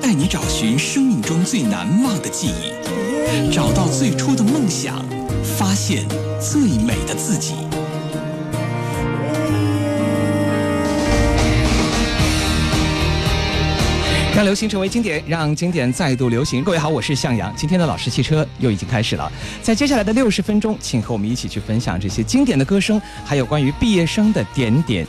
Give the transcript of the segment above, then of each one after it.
带你找寻生命中最难忘的记忆，找到最初的梦想，发现最美的自己。让流行成为经典，让经典再度流行。各位好，我是向阳。今天的老师汽车又已经开始了，在接下来的六十分钟，请和我们一起去分享这些经典的歌声，还有关于毕业生的点点。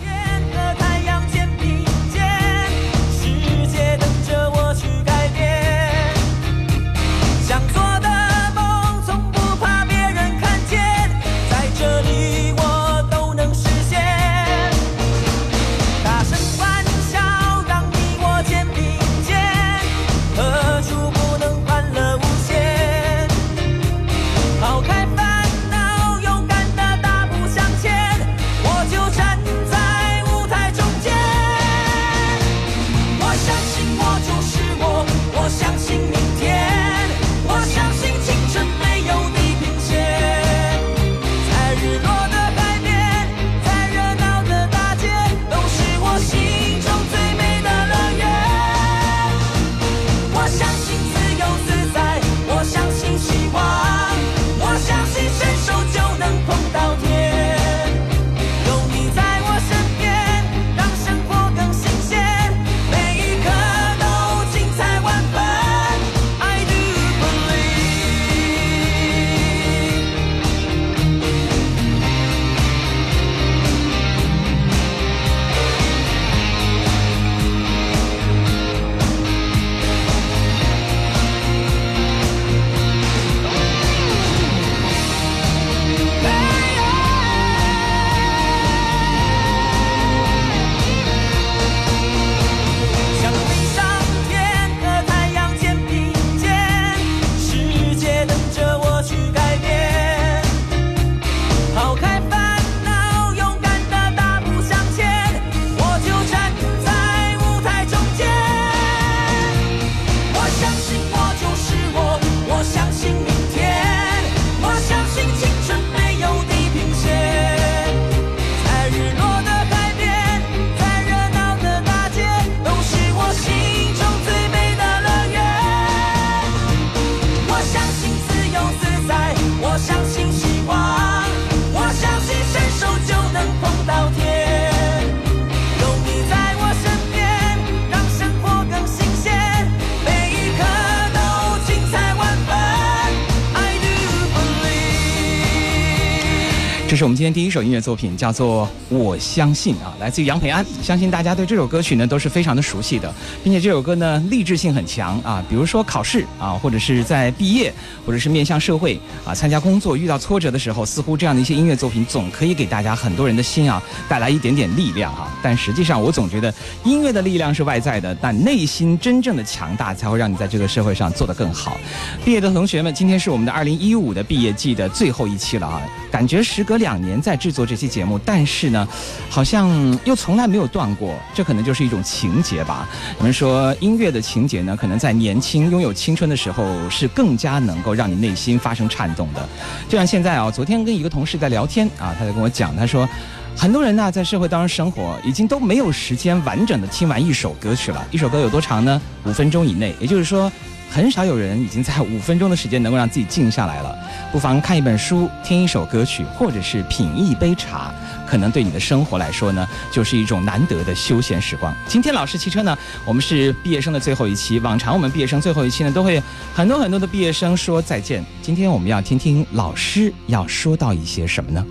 这是我们今天第一首音乐作品，叫做《我相信》啊，来自于杨培安。相信大家对这首歌曲呢都是非常的熟悉的，并且这首歌呢励志性很强啊。比如说考试啊，或者是在毕业，或者是面向社会啊，参加工作遇到挫折的时候，似乎这样的一些音乐作品总可以给大家很多人的心啊带来一点点力量哈。但实际上，我总觉得音乐的力量是外在的，但内心真正的强大才会让你在这个社会上做得更好。毕业的同学们，今天是我们的二零一五的毕业季的最后一期了啊，感觉时隔两。年在制作这期节目，但是呢，好像又从来没有断过。这可能就是一种情节吧。我们说音乐的情节呢，可能在年轻、拥有青春的时候，是更加能够让你内心发生颤动的。就像现在啊，昨天跟一个同事在聊天啊，他在跟我讲，他说，很多人呢在社会当中生活，已经都没有时间完整的听完一首歌曲了。一首歌有多长呢？五分钟以内。也就是说。很少有人已经在五分钟的时间能够让自己静下来了。不妨看一本书，听一首歌曲，或者是品一杯茶，可能对你的生活来说呢，就是一种难得的休闲时光。今天老师汽车呢，我们是毕业生的最后一期。往常我们毕业生最后一期呢，都会很多很多的毕业生说再见。今天我们要听听老师要说到一些什么呢？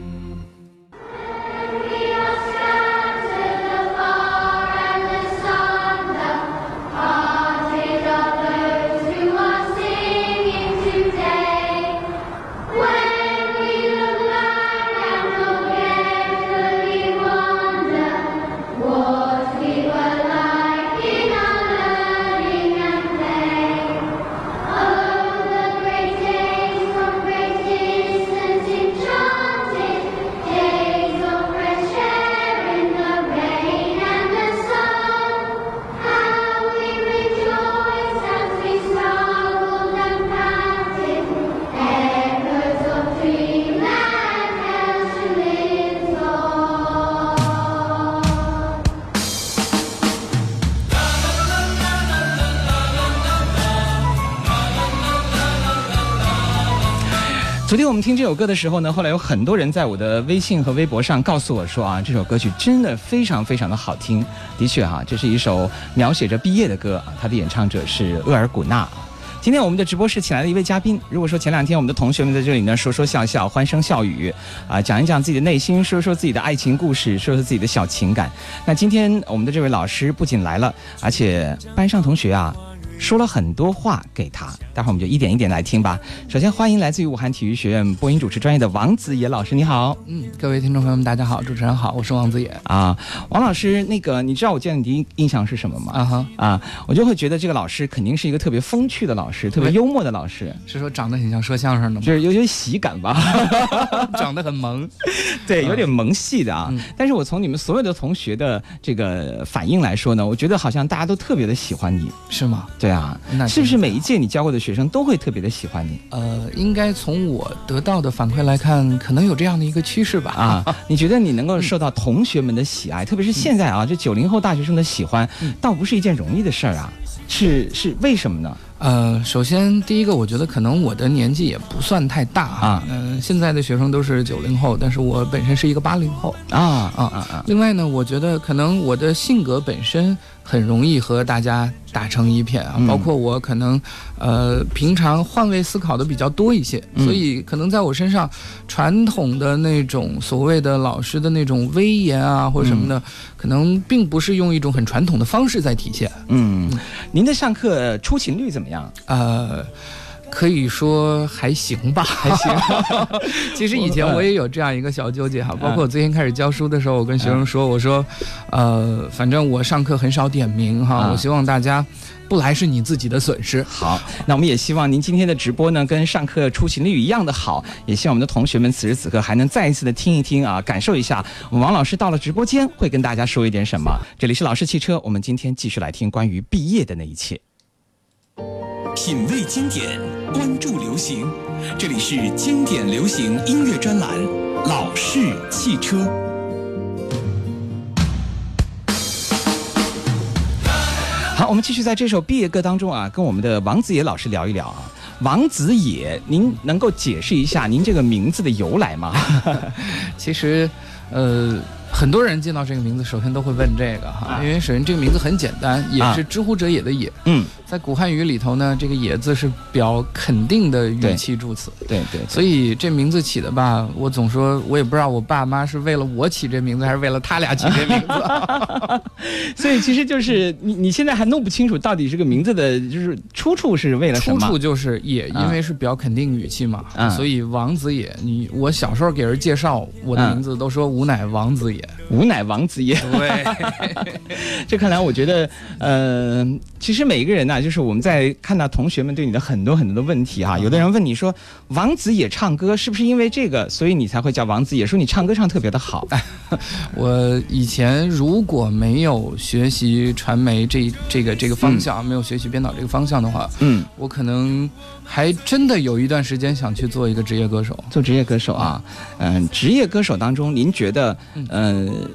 听这首歌的时候呢，后来有很多人在我的微信和微博上告诉我说啊，这首歌曲真的非常非常的好听。的确哈，这是一首描写着毕业的歌啊，它的演唱者是厄尔古纳。今天我们的直播室请来了一位嘉宾。如果说前两天我们的同学们在这里呢说说笑笑、欢声笑语啊，讲一讲自己的内心，说说自己的爱情故事，说说自己的小情感。那今天我们的这位老师不仅来了，而且班上同学啊。说了很多话给他，待会儿我们就一点一点来听吧。首先欢迎来自于武汉体育学院播音主持专业的王子野老师，你好。嗯，各位听众朋友们，大家好，主持人好，我是王子野啊。王老师，那个你知道我见你第一印象是什么吗？啊哈啊，我就会觉得这个老师肯定是一个特别风趣的老师，特别幽默的老师。是说长得很像说相声的吗？就是有点喜感吧，长得很萌，对，有点萌系的啊。但是我从你们所有的同学的这个反应来说呢，我觉得好像大家都特别的喜欢你，是吗？对啊，那是不是每一届你教过的学生都会特别的喜欢你？呃，应该从我得到的反馈来看，可能有这样的一个趋势吧。啊，你觉得你能够受到同学们的喜爱，特别是现在啊，这九零后大学生的喜欢，倒不是一件容易的事儿啊。是是为什么呢？呃，首先第一个，我觉得可能我的年纪也不算太大啊。嗯，现在的学生都是九零后，但是我本身是一个八零后啊啊啊啊。另外呢，我觉得可能我的性格本身。很容易和大家打成一片啊，包括我可能，呃，平常换位思考的比较多一些，所以可能在我身上，传统的那种所谓的老师的那种威严啊或者什么的，可能并不是用一种很传统的方式在体现。嗯，您的上课出勤率怎么样？呃。可以说还行吧，还行。其实以前我也有这样一个小纠结哈，包括我最近开始教书的时候，我跟学生说，我说，呃，反正我上课很少点名哈，我希望大家不来是你自己的损失。好，那我们也希望您今天的直播呢，跟上课出勤率一样的好，也希望我们的同学们此时此刻还能再一次的听一听啊，感受一下我们王老师到了直播间会跟大家说一点什么。这里是老师汽车，我们今天继续来听关于毕业的那一切。品味经典，关注流行，这里是经典流行音乐专栏《老式汽车》。好，我们继续在这首毕业歌当中啊，跟我们的王子野老师聊一聊啊。王子野，您能够解释一下您这个名字的由来吗？其实，呃。很多人见到这个名字，首先都会问这个哈，因为首先这个名字很简单，也是知乎者也的也。嗯，在古汉语里头呢，这个也字是表肯定的语气助词。对对。所以这名字起的吧，我总说，我也不知道我爸妈是为了我起这名字，还是为了他俩起这名字。所以其实就是你你现在还弄不清楚到底这个名字的就是出处是为了什么？出处就是也，因为是表肯定语气嘛。所以王子也，你我小时候给人介绍我的名字，都说吾乃王子也。吾乃王子也。对，这看来我觉得，呃，其实每一个人呢，就是我们在看到同学们对你的很多很多的问题哈，有的人问你说，王子也唱歌是不是因为这个，所以你才会叫王子也？说你唱歌唱特别的好。我以前如果没有学习传媒这这个这个方向，没有学习编导这个方向的话，嗯，我可能。还真的有一段时间想去做一个职业歌手，做职业歌手啊，嗯，职业歌手当中，您觉得，嗯，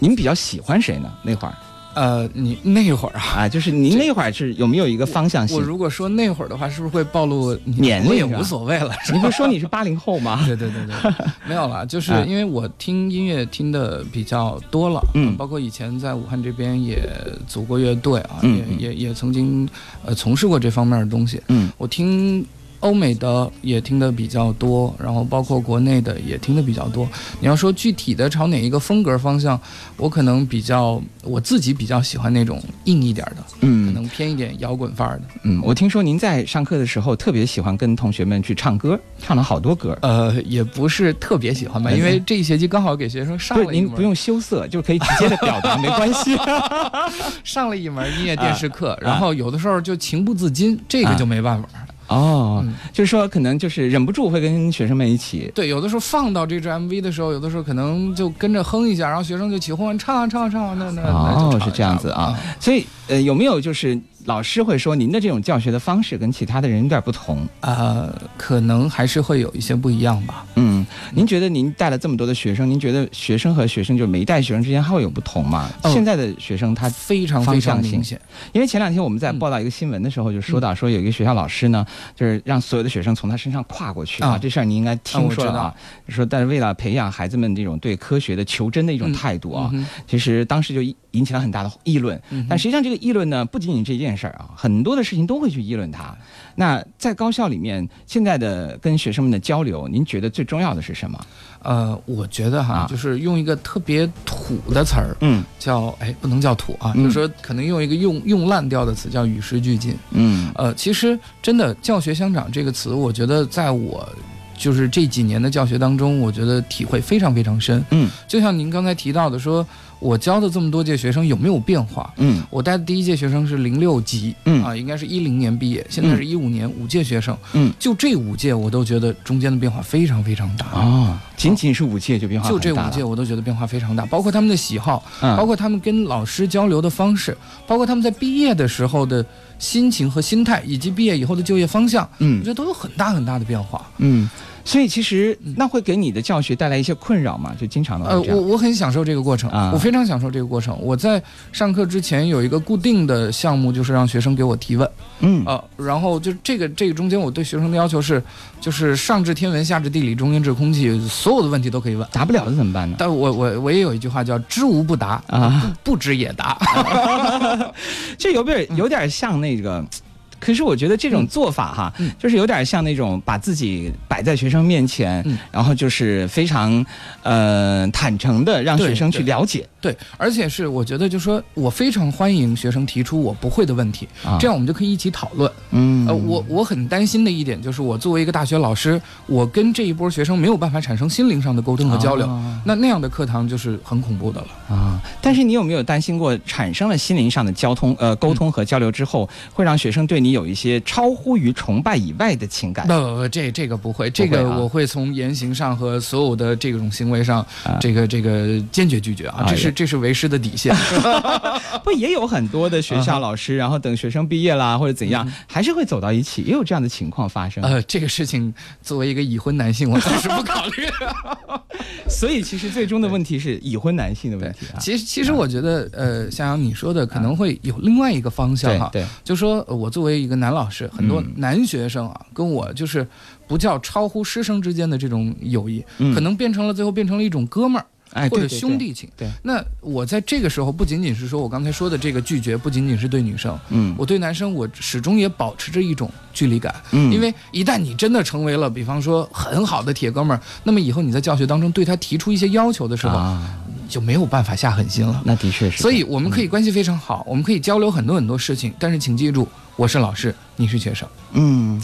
您比较喜欢谁呢？那会儿，呃，你那会儿啊，啊，就是您那会儿是有没有一个方向性？我如果说那会儿的话，是不是会暴露年龄？也无所谓了。你不是说你是八零后吗？对对对对，没有了，就是因为我听音乐听的比较多了，嗯，包括以前在武汉这边也组过乐队啊，也也也曾经呃从事过这方面的东西，嗯，我听。欧美的也听的比较多，然后包括国内的也听的比较多。你要说具体的朝哪一个风格方向，我可能比较我自己比较喜欢那种硬一点的，嗯，可能偏一点摇滚范儿的。嗯，我听说您在上课的时候特别喜欢跟同学们去唱歌，唱了好多歌。呃，也不是特别喜欢吧，因为这一学期刚好给学生上了。您不用羞涩，就可以直接的表达，没关系。上了一门音乐电视课，然后有的时候就情不自禁，这个就没办法。哦，就是说，可能就是忍不住会跟学生们一起。对，有的时候放到这支 MV 的时候，有的时候可能就跟着哼一下，然后学生就起哄唱啊唱啊唱啊，那那哦是这样子啊。所以呃，有没有就是老师会说您的这种教学的方式跟其他的人有点不同呃？可能还是会有一些不一样吧。嗯，您觉得您带了这么多的学生，您觉得学生和学生就每一代学生之间还会有不同吗？现在的学生他非常非常明显，因为前两天我们在报道一个新闻的时候就说到说有一个学校老师呢。就是让所有的学生从他身上跨过去啊！这事儿你应该听说了啊。说，但是为了培养孩子们这种对科学的求真的一种态度啊，其实当时就引起了很大的议论。但实际上，这个议论呢，不仅仅这件事儿啊，很多的事情都会去议论它。那在高校里面，现在的跟学生们的交流，您觉得最重要的是什么？呃，我觉得哈，就是用一个特别土的词儿，嗯，叫哎，不能叫土啊，就是说可能用一个用用烂掉的词叫与时俱进。嗯，呃，其实真的教学相长这个词，我觉得在我就是这几年的教学当中，我觉得体会非常非常深。嗯，就像您刚才提到的说。我教的这么多届学生有没有变化？嗯，我带的第一届学生是零六级，嗯。啊，应该是一零年毕业，现在是一五年，五届学生，嗯，就这五届我都觉得中间的变化非常非常大。啊，仅仅是五届就变化就这五届我都觉得变化非常大，包括他们的喜好，包括他们跟老师交流的方式，包括他们在毕业的时候的心情和心态，以及毕业以后的就业方向，嗯，我觉得都有很大很大的变化，嗯。所以其实那会给你的教学带来一些困扰嘛？就经常的呃，我我很享受这个过程啊，我非常享受这个过程。我在上课之前有一个固定的项目，就是让学生给我提问，嗯啊，然后就这个这个中间我对学生的要求是，就是上至天文，下至地理，中间至空气，所有的问题都可以问，答不了的怎么办呢？但我我我也有一句话叫知无不答啊，不知也答，这有点有点像那个。可是我觉得这种做法哈，就是有点像那种把自己摆在学生面前，然后就是非常呃坦诚的让学生去了解。对，而且是我觉得，就说我非常欢迎学生提出我不会的问题，这样我们就可以一起讨论。嗯，呃，我我很担心的一点就是，我作为一个大学老师，我跟这一波学生没有办法产生心灵上的沟通和交流，那那样的课堂就是很恐怖的了。啊。但是你有没有担心过，产生了心灵上的交通呃沟通和交流之后，会让学生对你有一些超乎于崇拜以外的情感？不不不，这这个不会，这个我会从言行上和所有的这种行为上，这个这个坚决拒绝啊，这是。这是为师的底线，不也有很多的学校老师，然后等学生毕业啦或者怎样，还是会走到一起，也有这样的情况发生。呃，这个事情作为一个已婚男性，我暂时不考虑。所以其实最终的问题是已婚男性的问题。其实其实我觉得，呃，像阳你说的，可能会有另外一个方向哈。对，就说我作为一个男老师，很多男学生啊，跟我就是不叫超乎师生之间的这种友谊，可能变成了最后变成了一种哥们儿。哎，或者兄弟情。对，那我在这个时候不仅仅是说我刚才说的这个拒绝，不仅仅是对女生，嗯，我对男生我始终也保持着一种距离感，嗯，因为一旦你真的成为了，比方说很好的铁哥们儿，那么以后你在教学当中对他提出一些要求的时候，就没有办法下狠心了。那的确是。所以我们可以关系非常好，我们可以交流很多很多事情，但是请记住，我是老师，你是学生。嗯，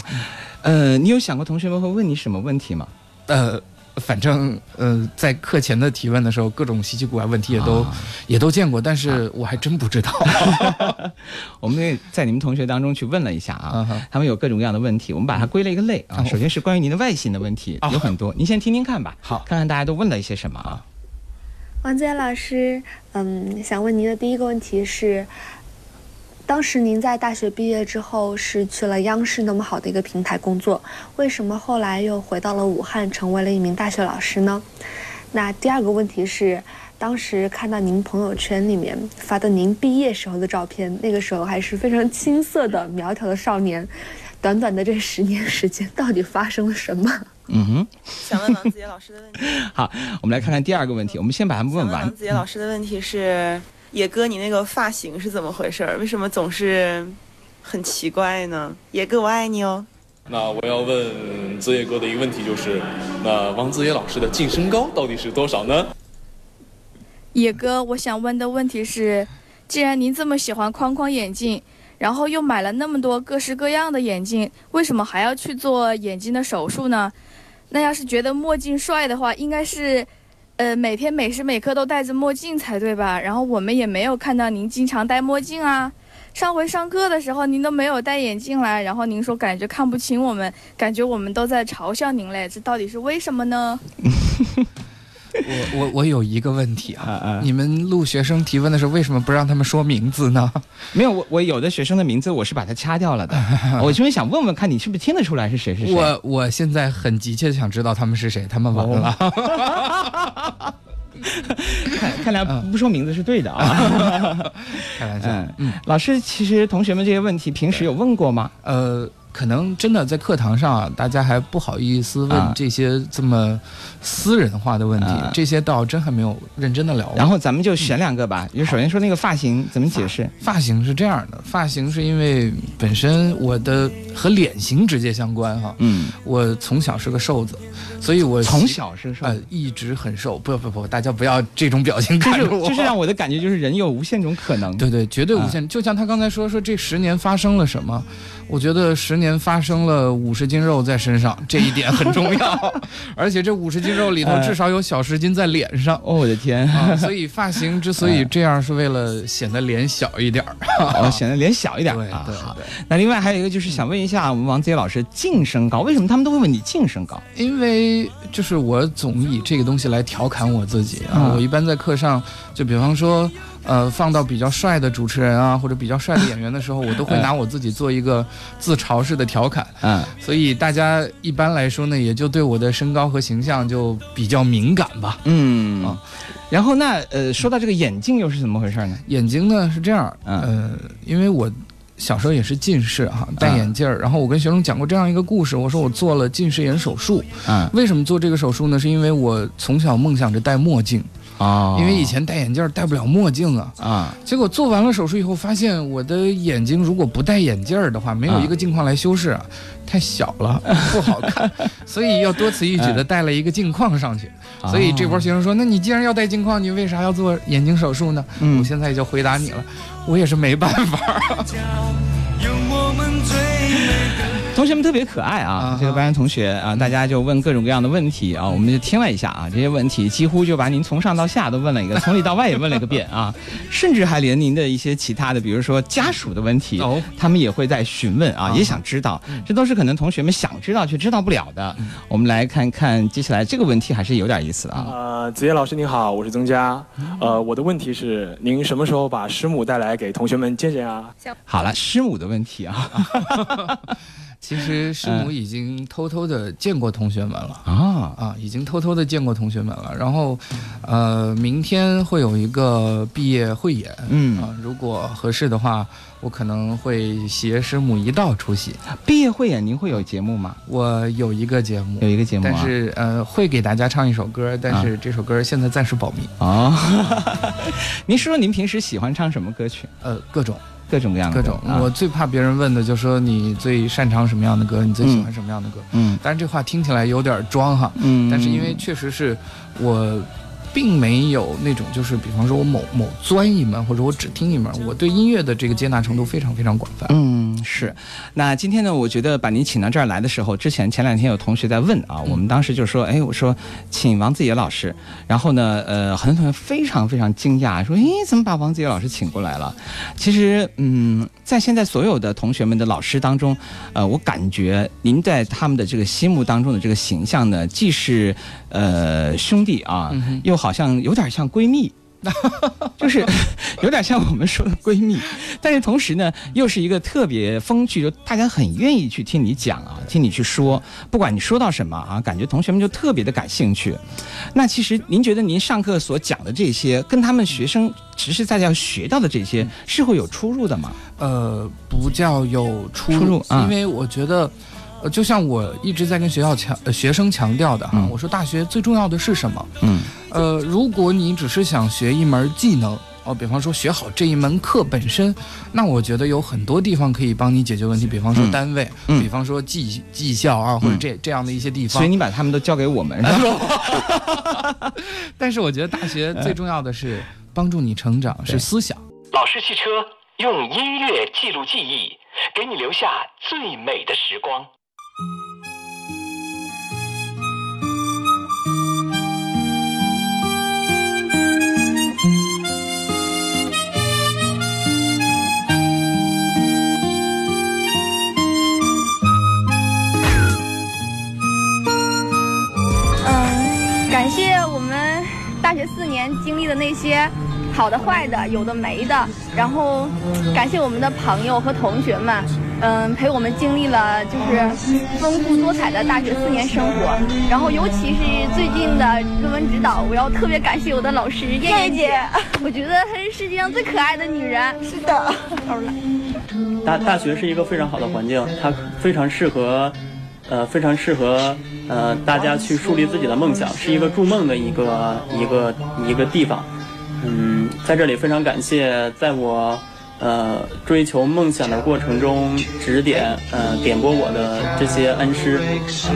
呃，你有想过同学们会问你什么问题吗？呃。反正呃，在课前的提问的时候，各种稀奇古怪问题也都也都见过，但是我还真不知道。我们在你们同学当中去问了一下啊，他们有各种各样的问题，我们把它归了一个类啊。首先是关于您的外形的问题，有很多，您先听听看吧。好，看看大家都问了一些什么啊。王杰老师，嗯，想问您的第一个问题是。当时您在大学毕业之后是去了央视那么好的一个平台工作，为什么后来又回到了武汉，成为了一名大学老师呢？那第二个问题是，当时看到您朋友圈里面发的您毕业时候的照片，那个时候还是非常青涩的苗条的少年。短短的这十年时间，到底发生了什么？嗯哼，想问王子杰老师的问题。好，我们来看看第二个问题。我们先把他们问完。王子杰老师的问题是：野哥，你那个发型是怎么回事？为什么总是很奇怪呢？野哥，我爱你哦。那我要问子野哥的一个问题就是：那王子野老师的净身高到底是多少呢？野哥，我想问的问题是：既然您这么喜欢框框眼镜。然后又买了那么多各式各样的眼镜，为什么还要去做眼睛的手术呢？那要是觉得墨镜帅的话，应该是，呃，每天每时每刻都戴着墨镜才对吧？然后我们也没有看到您经常戴墨镜啊。上回上课的时候您都没有戴眼镜来，然后您说感觉看不清我们，感觉我们都在嘲笑您嘞，这到底是为什么呢？我我我有一个问题啊，你们录学生提问的时候为什么不让他们说名字呢？没有，我我有的学生的名字我是把它掐掉了的。我就是想问问看你是不是听得出来是谁是谁。我我现在很急切的想知道他们是谁，他们完了。看看来不说名字是对的啊。开玩笑。嗯，老师，其实同学们这些问题平时有问过吗？呃。可能真的在课堂上啊，大家还不好意思问这些这么私人化的问题，这些倒真还没有认真的聊。然后咱们就选两个吧。就首先说那个发型怎么解释？发型是这样的，发型是因为本身我的和脸型直接相关哈。嗯，我从小是个瘦子，所以我从小是瘦，呃一直很瘦。不不不，大家不要这种表情看着我。就是让我的感觉就是人有无限种可能。对对，绝对无限。就像他刚才说说这十年发生了什么。我觉得十年发生了五十斤肉在身上，这一点很重要，而且这五十斤肉里头至少有小十斤在脸上。哦，我的天！所以发型之所以这样，是为了显得脸小一点儿，哦，显得脸小一点对对对。那另外还有一个就是想问一下我们王杰老师净身高，为什么他们都会问你净身高？因为就是我总以这个东西来调侃我自己啊。我一般在课上，就比方说。呃，放到比较帅的主持人啊，或者比较帅的演员的时候，我都会 拿我自己做一个自嘲式的调侃。嗯，所以大家一般来说呢，也就对我的身高和形象就比较敏感吧。嗯啊，然后那呃，说到这个眼镜又是怎么回事呢？眼睛呢是这样，呃，因为我小时候也是近视哈，戴眼镜儿。然后我跟学生讲过这样一个故事，我说我做了近视眼手术。嗯，为什么做这个手术呢？是因为我从小梦想着戴墨镜。啊，因为以前戴眼镜戴不了墨镜啊，啊，结果做完了手术以后，发现我的眼睛如果不戴眼镜的话，没有一个镜框来修饰，啊 太小了，不好看，所以要多此一举的戴了一个镜框上去。所以这波学生说，那你既然要戴镜框，你为啥要做眼睛手术呢？我现在就回答你了，我也是没办法。同学们特别可爱啊！这个班同学啊，大家就问各种各样的问题啊，我们就听了一下啊，这些问题几乎就把您从上到下都问了一个，从里到外也问了一个遍啊，甚至还连您的一些其他的，比如说家属的问题，他们也会在询问啊，也想知道，这都是可能同学们想知道却知道不了的。我们来看看接下来这个问题还是有点意思的啊。呃，子夜老师您好，我是曾佳，呃，我的问题是您什么时候把师母带来给同学们见见啊？好了，师母的问题啊。其实师母已经偷偷的见过同学们了啊啊，已经偷偷的见过同学们了。然后，呃，明天会有一个毕业汇演，嗯啊，如果合适的话，我可能会携师母一道出席毕业汇演。您会有节目吗？我有一个节目，有一个节目，但是呃，会给大家唱一首歌，但是这首歌现在暂时保密啊。您说说您平时喜欢唱什么歌曲？呃，各种。各种各样的各种，我最怕别人问的，就说你最擅长什么样的歌，你最喜欢什么样的歌。嗯，但是这话听起来有点装哈。嗯，但是因为确实是我。并没有那种，就是比方说，我某某钻一门，或者我只听一门，我对音乐的这个接纳程度非常非常广泛。嗯，是。那今天呢，我觉得把您请到这儿来的时候，之前前两天有同学在问啊，我们当时就说，哎，我说请王子野老师，然后呢，呃，很多同学非常非常惊讶，说，哎，怎么把王子野老师请过来了？其实，嗯，在现在所有的同学们的老师当中，呃，我感觉您在他们的这个心目当中的这个形象呢，既是呃兄弟啊，又好像有点像闺蜜，就是 有点像我们说的闺蜜，但是同时呢，又是一个特别风趣，就大家很愿意去听你讲啊，听你去说，不管你说到什么啊，感觉同学们就特别的感兴趣。那其实您觉得您上课所讲的这些，跟他们学生实实在在要学到的这些，是会有出入的吗？呃，不叫有出入，因为我觉得，呃，就像我一直在跟学校强学生强调的哈，我说大学最重要的是什么？嗯，呃，如果你只是想学一门技能。哦，比方说学好这一门课本身，那我觉得有很多地方可以帮你解决问题。比方说单位，比方说技技校啊，或者这这样的一些地方。所以你把他们都交给我们，是吧？但是我觉得大学最重要的是帮助你成长，是思想。老式汽车用音乐记录记忆，给你留下最美的时光。嗯，感谢我们大学四年经历的那些好的、坏的、有的没的，然后感谢我们的朋友和同学们，嗯，陪我们经历了就是丰富多彩的大学四年生活。然后尤其是最近的论文指导，我要特别感谢我的老师燕燕姐，我觉得她是世界上最可爱的女人。是的，大大学是一个非常好的环境，它非常适合。呃，非常适合呃大家去树立自己的梦想，是一个筑梦的一个一个一个地方。嗯，在这里非常感谢在我呃追求梦想的过程中指点呃点拨我的这些恩师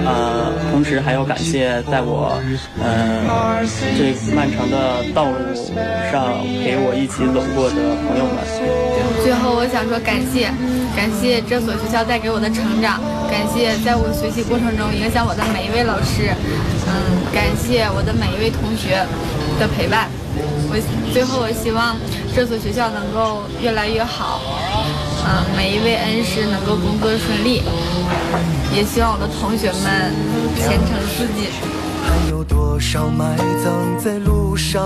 呃，同时还要感谢在我呃这漫长的道路上陪我一起走过的朋友们。最后，我想说感谢。感谢这所学校带给我的成长，感谢在我学习过程中影响我的每一位老师，嗯，感谢我的每一位同学的陪伴。我最后我希望这所学校能够越来越好，嗯，每一位恩师能够工作顺利，也希望我的同学们前程似锦。还有多少埋葬在路上？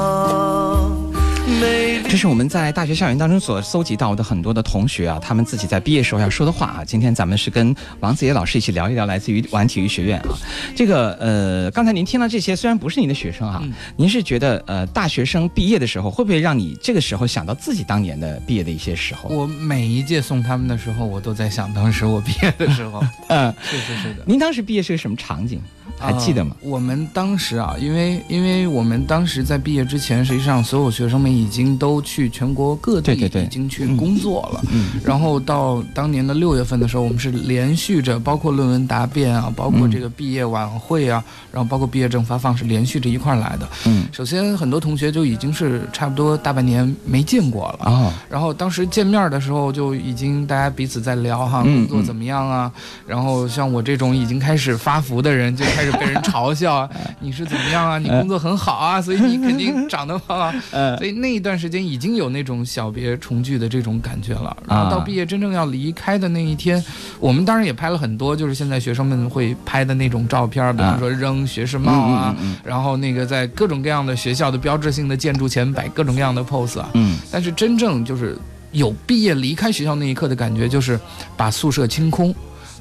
这是我们在大学校园当中所搜集到的很多的同学啊，他们自己在毕业时候要说的话啊。今天咱们是跟王子野老师一起聊一聊来自于玩体育学院啊。这个呃，刚才您听到这些，虽然不是您的学生哈，您是觉得呃，大学生毕业的时候会不会让你这个时候想到自己当年的毕业的一些时候？我每一届送他们的时候，我都在想当时我毕业的时候。嗯，是是是的。您当时毕业是个什么场景？还记得吗？我们当时啊，因为因为我们当时在毕业之前，实际上所有学生们已经都去全国各地已经去工作了。嗯。然后到当年的六月份的时候，我们是连续着，包括论文答辩啊，包括这个毕业晚会啊，然后包括毕业证发放，是连续着一块来的。嗯。首先，很多同学就已经是差不多大半年没见过了啊。然后当时见面的时候，就已经大家彼此在聊哈，工作怎么样啊？然后像我这种已经开始发福的人，就开始。被人嘲笑，你是怎么样啊？你工作很好啊，所以你肯定长得棒啊。所以那一段时间已经有那种小别重聚的这种感觉了。然后到毕业真正要离开的那一天，我们当然也拍了很多，就是现在学生们会拍的那种照片，比如说扔学士帽啊，然后那个在各种各样的学校的标志性的建筑前摆各种各样的 pose 啊。嗯。但是真正就是有毕业离开学校那一刻的感觉，就是把宿舍清空，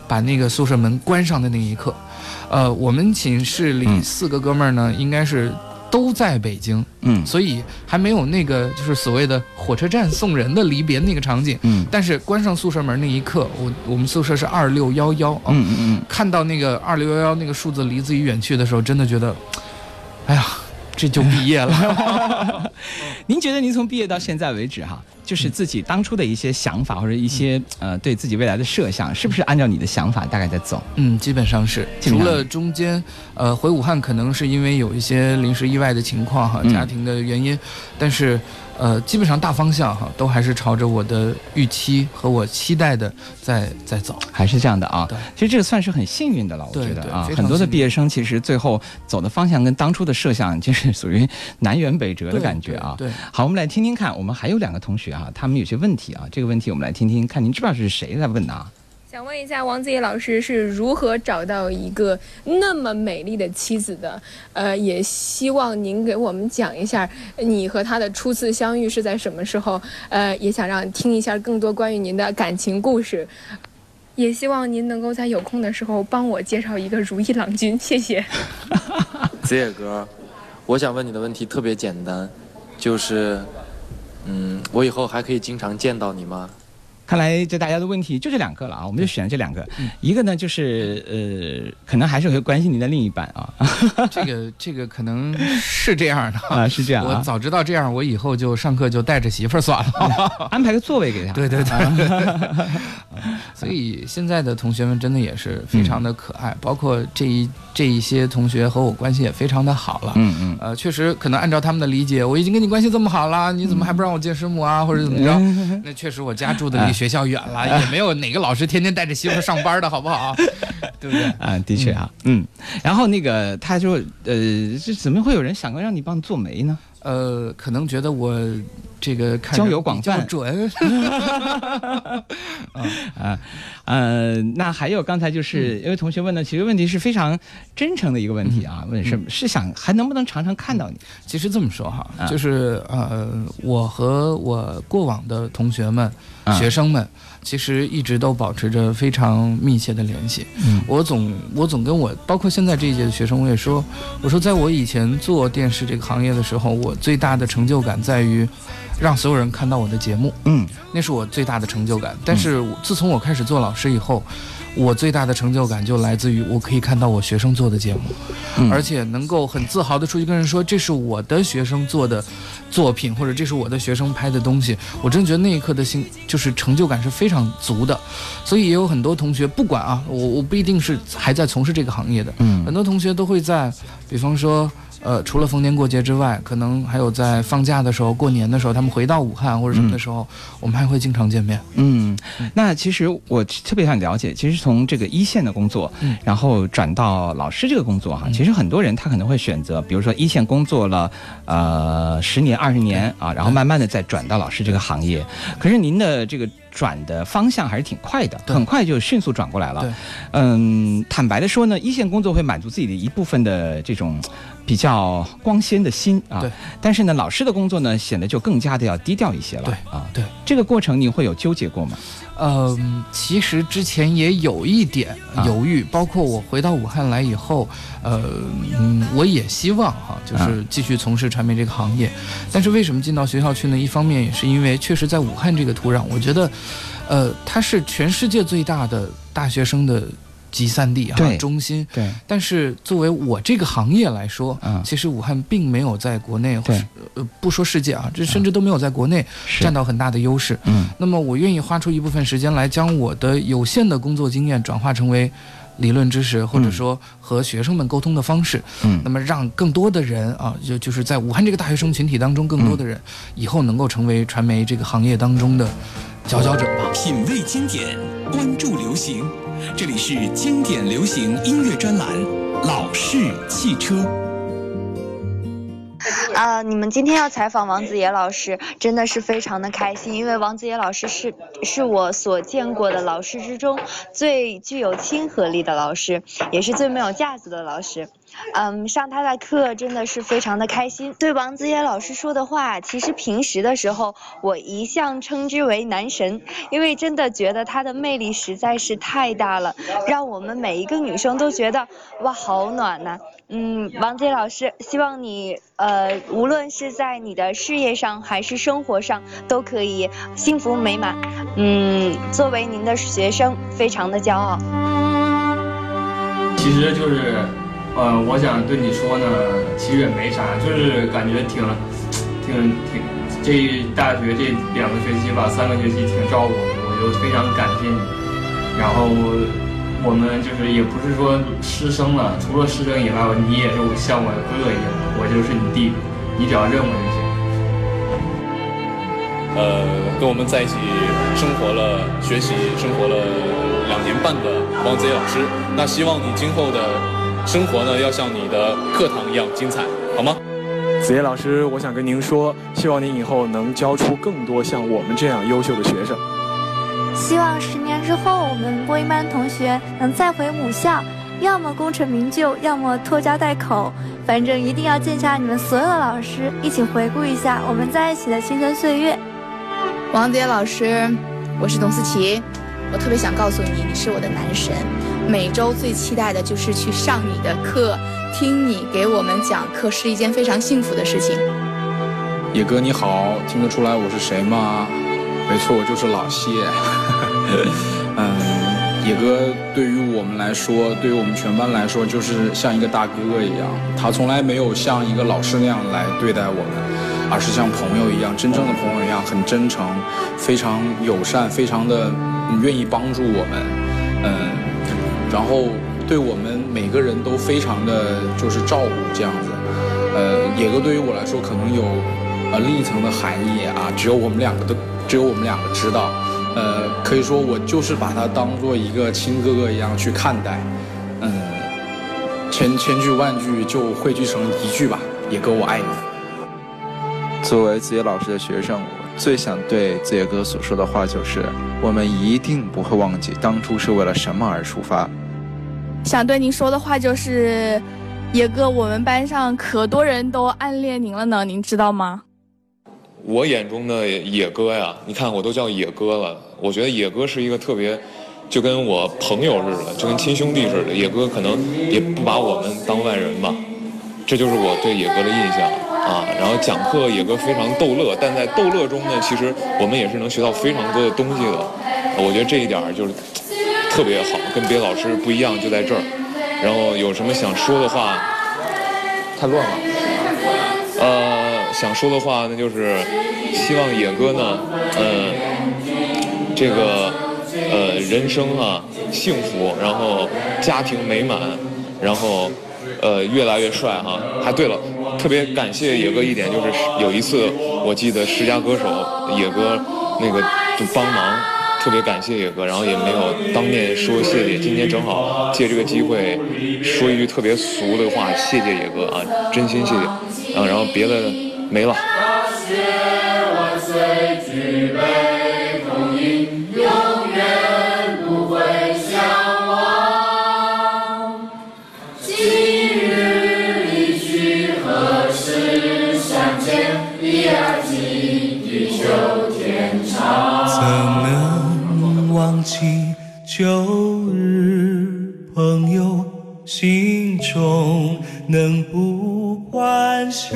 把那个宿舍门关上的那一刻。呃，我们寝室里四个哥们儿呢，应该是都在北京，嗯，所以还没有那个就是所谓的火车站送人的离别那个场景，嗯，但是关上宿舍门那一刻，我我们宿舍是二六幺幺，嗯嗯嗯，看到那个二六幺幺那个数字离自己远去的时候，真的觉得，哎呀。这就毕业了。您觉得您从毕业到现在为止，哈，就是自己当初的一些想法或者一些呃对自己未来的设想，是不是按照你的想法大概在走？嗯，基本上是。除了中间，呃，回武汉可能是因为有一些临时意外的情况哈，家庭的原因，但是。呃，基本上大方向哈，都还是朝着我的预期和我期待的在在走，还是这样的啊。对，其实这个算是很幸运的了，我觉得啊，很多的毕业生其实最后走的方向跟当初的设想就是属于南辕北辙的感觉啊。对，好，我们来听听看，我们还有两个同学啊，他们有些问题啊，这个问题我们来听听看，您知不知道是谁在问啊？想问一下王子野老师是如何找到一个那么美丽的妻子的？呃，也希望您给我们讲一下你和他的初次相遇是在什么时候？呃，也想让听一下更多关于您的感情故事。也希望您能够在有空的时候帮我介绍一个如意郎君，谢谢。子野哥，我想问你的问题特别简单，就是，嗯，我以后还可以经常见到你吗？看来这大家的问题就这两个了啊，我们就选了这两个。一个呢就是呃，可能还是会关心您的另一半啊。这个这个可能是这样的 啊，是这样。我早知道这样，我以后就上课就带着媳妇儿算了，安排个座位给他。对对对。所以现在的同学们真的也是非常的可爱，包括这一这一些同学和我关系也非常的好了。嗯嗯。呃，确实可能按照他们的理解，我已经跟你关系这么好了，你怎么还不让我见师母啊，或者怎么着？那确实我家住的离。学校远了，也没有哪个老师天天带着媳妇上班的，好不好？对不对？啊，的确啊，嗯。然后那个他就呃，这怎么会有人想过让你帮做媒呢？呃，可能觉得我这个交友广泛准。啊呃，那还有刚才就是因为同学问的，其实问题是非常真诚的一个问题啊，问什么是想还能不能常常看到你？其实这么说哈，就是呃，我和我过往的同学们、学生们。其实一直都保持着非常密切的联系。嗯，我总我总跟我包括现在这一届的学生，我也说，我说在我以前做电视这个行业的时候，我最大的成就感在于让所有人看到我的节目。嗯，那是我最大的成就感。但是自从我开始做老师以后。我最大的成就感就来自于我可以看到我学生做的节目，而且能够很自豪的出去跟人说这是我的学生做的作品，或者这是我的学生拍的东西。我真觉得那一刻的心就是成就感是非常足的。所以也有很多同学，不管啊，我我不一定是还在从事这个行业的，嗯，很多同学都会在，比方说。呃，除了逢年过节之外，可能还有在放假的时候、过年的时候，他们回到武汉或者什么的时候，我们还会经常见面。嗯，那其实我特别想了解，其实从这个一线的工作，然后转到老师这个工作哈，其实很多人他可能会选择，比如说一线工作了呃十年、二十年啊，然后慢慢的再转到老师这个行业。可是您的这个。转的方向还是挺快的，很快就迅速转过来了。嗯，坦白的说呢，一线工作会满足自己的一部分的这种比较光鲜的心啊。对。但是呢，老师的工作呢，显得就更加的要低调一些了。对啊，对。这个过程你会有纠结过吗？嗯，其实之前也有一点犹豫，包括我回到武汉来以后，呃，嗯，我也希望哈，就是继续从事传媒这个行业。但是为什么进到学校去呢？一方面也是因为确实在武汉这个土壤，我觉得，呃，它是全世界最大的大学生的。集散地啊，中心。对，但是作为我这个行业来说，嗯，其实武汉并没有在国内，对，呃，不说世界啊，这甚至都没有在国内占到很大的优势。嗯，那么我愿意花出一部分时间来，将我的有限的工作经验转化成为理论知识，或者说和学生们沟通的方式。嗯，那么让更多的人啊，就就是在武汉这个大学生群体当中，更多的人以后能够成为传媒这个行业当中的佼佼者吧。品味经典，关注流行。这里是经典流行音乐专栏《老式汽车》。啊，你们今天要采访王子野老师，真的是非常的开心，因为王子野老师是是我所见过的老师之中最具有亲和力的老师，也是最没有架子的老师。嗯，上他的课真的是非常的开心。对王子野老师说的话，其实平时的时候我一向称之为男神，因为真的觉得他的魅力实在是太大了，让我们每一个女生都觉得哇，好暖呐。嗯，王子野老师，希望你呃，无论是在你的事业上还是生活上，都可以幸福美满。嗯，作为您的学生，非常的骄傲。其实就是。呃，我想对你说呢，其实也没啥，就是感觉挺，挺挺，这大学这两个学期吧，三个学期挺照顾我，我就非常感谢你。然后我们就是也不是说师生了，除了师生以外，你也是像我的哥哥一样，我就是你弟弟，你只要认我就行。呃，跟我们在一起生活了、学习生活了两年半的王子野老师，那希望你今后的。生活呢，要像你的课堂一样精彩，好吗？子夜老师，我想跟您说，希望您以后能教出更多像我们这样优秀的学生。希望十年之后，我们播音班同学能再回母校，要么功成名就，要么拖家带口，反正一定要见下你们所有的老师，一起回顾一下我们在一起的青春岁月。王子野老师，我是董思琪，我特别想告诉你，你是我的男神，每周最期待的就是去上你的课，听你给我们讲课，是一件非常幸福的事情。野哥你好，听得出来我是谁吗？没错，我就是老谢。嗯，野哥对于我们来说，对于我们全班来说，就是像一个大哥哥一样。他从来没有像一个老师那样来对待我们，而是像朋友一样，真正的朋友一样，很真诚，非常友善，非常的愿意帮助我们。嗯，然后对我们每个人都非常的就是照顾这样子。呃，野哥对于我来说，可能有呃另一层的含义啊，只有我们两个都。只有我们两个知道，呃，可以说我就是把他当做一个亲哥哥一样去看待，嗯，千千句万句就汇聚成一句吧，野哥我爱你。作为子野老师的学生，我最想对子野哥所说的话就是：我们一定不会忘记当初是为了什么而出发。想对您说的话就是，野哥，我们班上可多人都暗恋您了呢，您知道吗？我眼中的野哥呀，你看我都叫野哥了。我觉得野哥是一个特别，就跟我朋友似的，就跟亲兄弟似的。野哥可能也不把我们当外人吧，这就是我对野哥的印象啊。然后讲课，野哥非常逗乐，但在逗乐中呢，其实我们也是能学到非常多的东西的。我觉得这一点就是特别好，跟别的老师不一样，就在这儿。然后有什么想说的话？太乱了。呃。想说的话，那就是希望野哥呢，呃，这个呃人生啊幸福，然后家庭美满，然后呃越来越帅哈。还对了，特别感谢野哥一点，就是有一次我记得十佳歌手野哥那个就帮忙，特别感谢野哥，然后也没有当面说谢谢。今天正好借这个机会说一句特别俗的话，谢谢野哥啊，真心谢谢啊，然后别的。没了。心中能不幻想？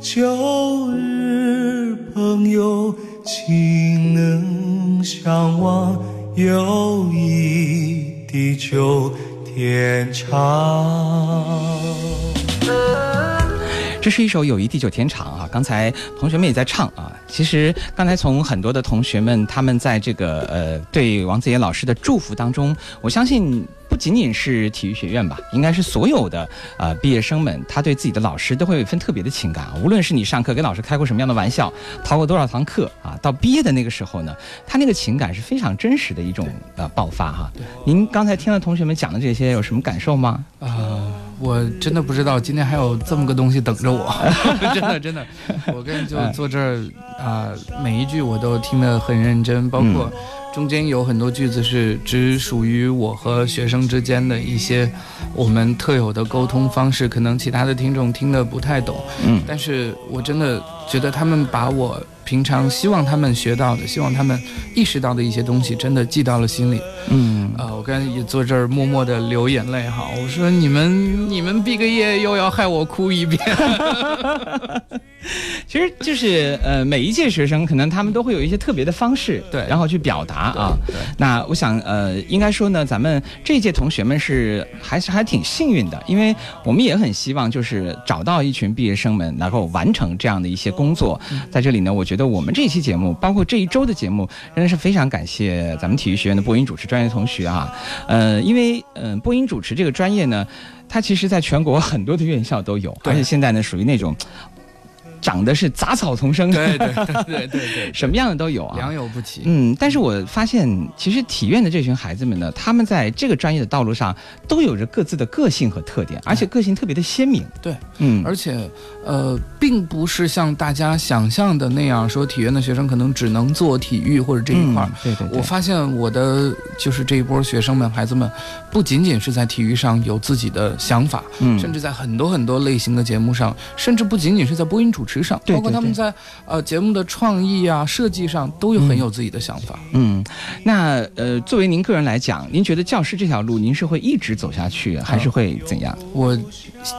旧日朋友，情能相忘，友谊地久天长。这是一首《友谊地久天长》啊，刚才同学们也在唱啊。其实刚才从很多的同学们他们在这个呃对王子野老师的祝福当中，我相信。不仅仅是体育学院吧，应该是所有的呃毕业生们，他对自己的老师都会有一份特别的情感啊。无论是你上课跟老师开过什么样的玩笑，逃过多少堂课啊，到毕业的那个时候呢，他那个情感是非常真实的一种呃爆发哈。您刚才听了同学们讲的这些，有什么感受吗？啊，我真的不知道今天还有这么个东西等着我，真 的真的，我跟就坐这儿啊，每一句我都听得很认真，包括。中间有很多句子是只属于我和学生之间的一些我们特有的沟通方式，可能其他的听众听得不太懂。嗯，但是我真的觉得他们把我。平常希望他们学到的，希望他们意识到的一些东西，真的记到了心里。嗯，呃，我刚才也坐这儿默默的流眼泪哈。我说你们，你们毕个业又要害我哭一遍。其实就是呃，每一届学生可能他们都会有一些特别的方式，对，然后去表达啊。那我想呃，应该说呢，咱们这一届同学们是还是还挺幸运的，因为我们也很希望就是找到一群毕业生们能够完成这样的一些工作。在这里呢，我觉得。觉得我们这期节目，包括这一周的节目，真的是非常感谢咱们体育学院的播音主持专业同学啊。呃，因为嗯，播音主持这个专业呢，它其实在全国很多的院校都有，而且现在呢，属于那种长得是杂草丛生，对对对对对，什么样的都有啊，良莠不齐。嗯，但是我发现，其实体院的这群孩子们呢，他们在这个专业的道路上都有着各自的个性和特点，而且个性特别的鲜明。对，嗯，而且呃，并不是像大家想象的那样，说体院的学生可能只能做体育或者这一块。对对。我发现我的就是这一波学生们、孩子们，不仅仅是在体育上有自己的想法，嗯，甚至在很多很多类型的节目上，甚至不仅仅是在播音主持。上，包括他们在呃节目的创意啊、设计上都有很有自己的想法。嗯，那呃，作为您个人来讲，您觉得教师这条路您是会一直走下去，还是会怎样？我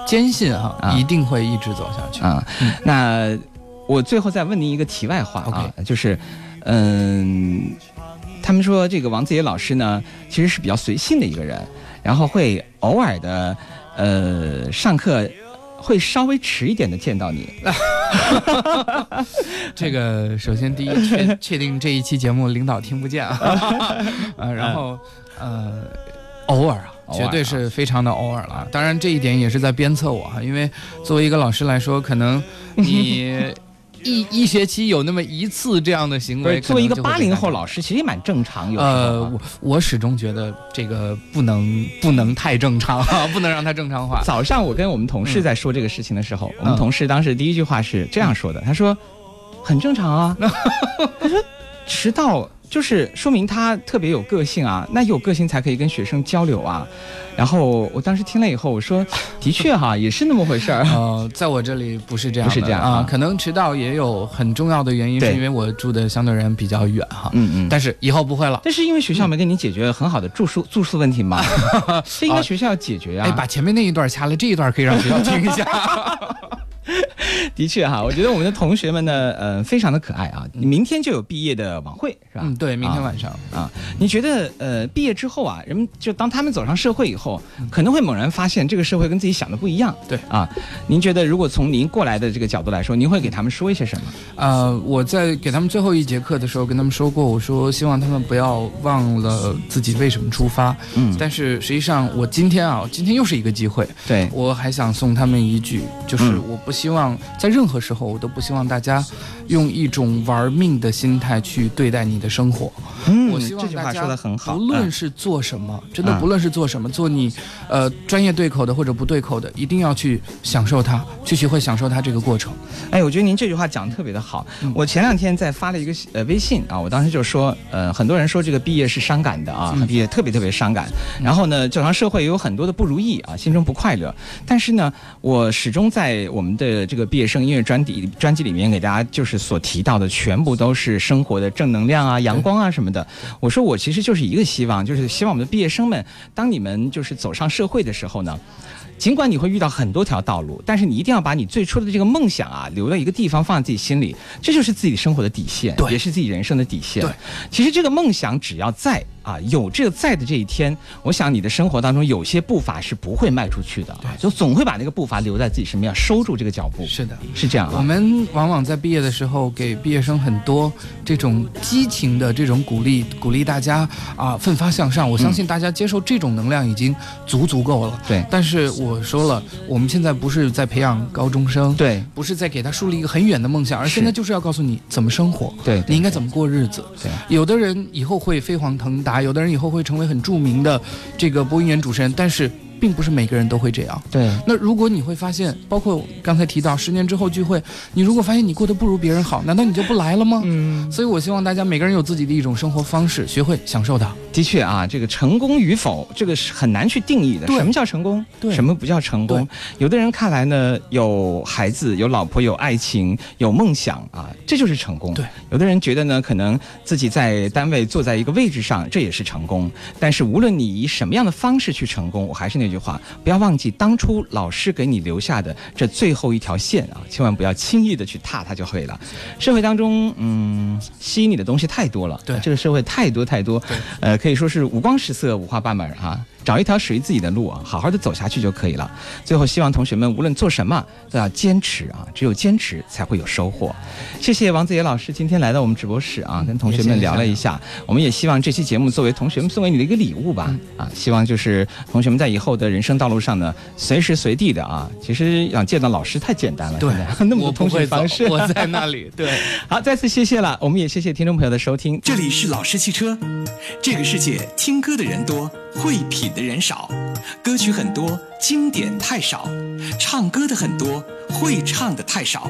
坚信哈，一定会一直走下去啊。那我最后再问您一个题外话啊，就是嗯，他们说这个王子野老师呢，其实是比较随性的一个人，然后会偶尔的呃上课。会稍微迟一点的见到你，这个首先第一确确定这一期节目领导听不见啊，呃，然后呃，偶尔啊，绝对是非常的偶尔了。当然这一点也是在鞭策我哈，因为作为一个老师来说，可能你。一一学期有那么一次这样的行为，作为一个八零后老师，其实也蛮正常。有呃，我我始终觉得这个不能不能太正常，不能让它正常化。早上我跟我们同事在说这个事情的时候，我们同事当时第一句话是这样说的：“他说很正常啊，他说迟到。”就是说明他特别有个性啊，那有个性才可以跟学生交流啊。然后我当时听了以后，我说，的确哈，也是那么回事儿。呃，在我这里不是这样，不是这样啊。可能迟到也有很重要的原因，是因为我住的相对人比较远哈。嗯嗯。但是以后不会了。这是因为学校没给你解决很好的住宿住宿问题吗？这应该学校要解决呀。哎，把前面那一段掐了，这一段可以让学校听一下。的确哈，我觉得我们的同学们呢，呃，非常的可爱啊。你明天就有毕业的晚会是吧？嗯，对，明天晚上啊。你觉得呃，毕业之后啊，人们就当他们走上社会以后，可能会猛然发现这个社会跟自己想的不一样。对啊，您觉得如果从您过来的这个角度来说，您会给他们说一些什么？呃，我在给他们最后一节课的时候跟他们说过，我说希望他们不要忘了自己为什么出发。嗯，但是实际上我今天啊，今天又是一个机会。对，我还想送他们一句，就是我不希望。在任何时候，我都不希望大家用一种玩命的心态去对待你的生活。嗯，我希望大家不论是做什么，真的不论是做什么，做你呃专业对口的或者不对口的，一定要去享受它，去学会享受它这个过程。哎，我觉得您这句话讲的特别的好。我前两天在发了一个呃微信啊，我当时就说，呃，很多人说这个毕业是伤感的啊，毕业特别特别伤感。然后呢，走上社会也有很多的不如意啊，心中不快乐。但是呢，我始终在我们的这个毕业生音乐专辑专辑里面给大家就是所提到的，全部都是生活的正能量啊、阳光啊什么的。我说我其实就是一个希望，就是希望我们的毕业生们，当你们就是走上社会的时候呢。尽管你会遇到很多条道路，但是你一定要把你最初的这个梦想啊留到一个地方，放在自己心里，这就是自己生活的底线，也是自己人生的底线。对，其实这个梦想只要在啊，有这个在的这一天，我想你的生活当中有些步伐是不会迈出去的，就总会把那个步伐留在自己身边，收住这个脚步。是的，是这样。我们往往在毕业的时候给毕业生很多这种激情的这种鼓励，鼓励大家啊奋发向上。我相信大家接受这种能量已经足足够了。对，但是我。我说了，我们现在不是在培养高中生，对，不是在给他树立一个很远的梦想，而现在就是要告诉你怎么生活，对，你应该怎么过日子。对，有的人以后会飞黄腾达，有的人以后会成为很著名的这个播音员主持人，但是。并不是每个人都会这样。对，那如果你会发现，包括刚才提到十年之后聚会，你如果发现你过得不如别人好，难道你就不来了吗？嗯。所以我希望大家每个人有自己的一种生活方式，学会享受它。的确啊，这个成功与否，这个是很难去定义的。什么叫成功？对。什么不叫成功？有的人看来呢，有孩子、有老婆、有爱情、有梦想啊，这就是成功。对。有的人觉得呢，可能自己在单位坐在一个位置上，这也是成功。但是无论你以什么样的方式去成功，我还是那句话，不要忘记当初老师给你留下的这最后一条线啊，千万不要轻易的去踏它就可以了。社会当中，嗯，吸引你的东西太多了，对，这个社会太多太多，呃，可以说是五光十色、五花八门哈。找一条属于自己的路啊，好好的走下去就可以了。最后，希望同学们无论做什么都要坚持啊，只有坚持才会有收获。谢谢王子野老师今天来到我们直播室啊，跟同学们聊了一下。我们也希望这期节目作为同学们送给你的一个礼物吧啊，希望就是同学们在以后的人生道路上呢，随时随地的啊，其实想见到老师太简单了，对，那么多通讯方式，我在那里。对，好，再次谢谢了，我们也谢谢听众朋友的收听。这里是老师汽车，这个世界听歌的人多，会品的人少，歌曲很多，经典太少，唱歌的很多，会唱的太少，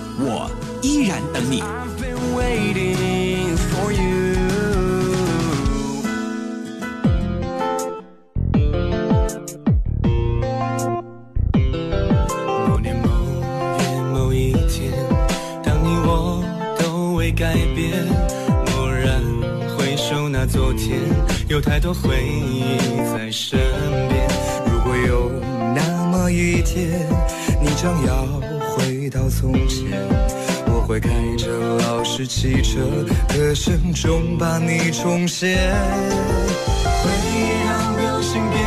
我依然等你。waiting for you 某年某月某一天当你我都未改变蓦然回首那昨天有太多回忆在身边如果有那么一天你将要从前，我会开着老式汽车，歌声中把你重现。回忆让流星变。